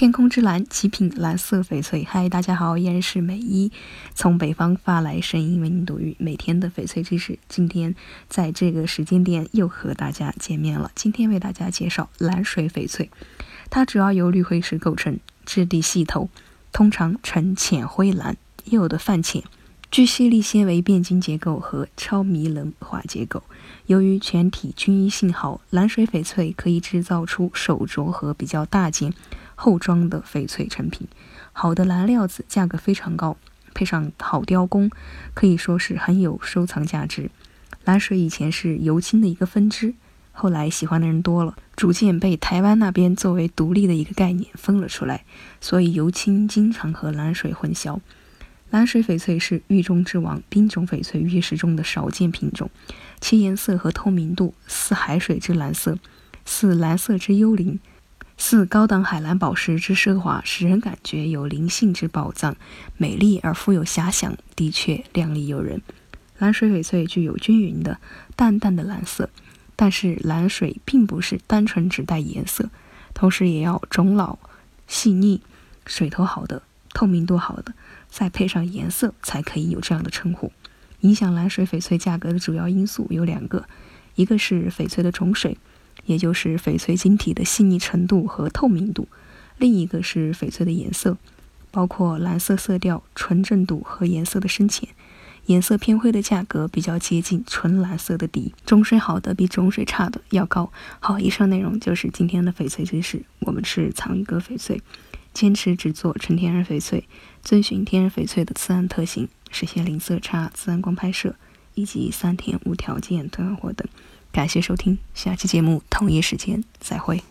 天空之蓝，极品蓝色翡翠。嗨，大家好，依然是美一，从北方发来声音为您读语每天的翡翠知识。今天在这个时间点又和大家见面了。今天为大家介绍蓝水翡翠，它主要由绿灰石构成，质地细透，通常呈浅灰蓝，也有的泛浅。具细粒纤维变晶结构和超迷棱化结构。由于全体均一性好，蓝水翡翠可以制造出手镯和比较大件、厚装的翡翠成品。好的蓝料子价格非常高，配上好雕工，可以说是很有收藏价值。蓝水以前是油青的一个分支，后来喜欢的人多了，逐渐被台湾那边作为独立的一个概念分了出来，所以油青经常和蓝水混淆。蓝水翡翠是玉中之王，冰种翡翠玉石中的少见品种，其颜色和透明度似海水之蓝色，似蓝色之幽灵，四高档海蓝宝石之奢华，使人感觉有灵性之宝藏，美丽而富有遐想，的确亮丽诱人。蓝水翡翠具有均匀的淡淡的蓝色，但是蓝水并不是单纯只带颜色，同时也要种老、细腻、水头好的。透明度好的，再配上颜色，才可以有这样的称呼。影响蓝水翡翠价格的主要因素有两个，一个是翡翠的种水，也就是翡翠晶体的细腻程度和透明度；另一个是翡翠的颜色，包括蓝色色调、纯正度和颜色的深浅。颜色偏灰的价格比较接近纯蓝色的底，种水好的比种水差的要高。好，以上内容就是今天的翡翠知识。我们是藏玉阁翡翠。坚持只做纯天然翡翠，遵循天然翡翠的自然特性，实现零色差、自然光拍摄以及三天无条件退换货等。感谢收听，下期节目同一时间再会。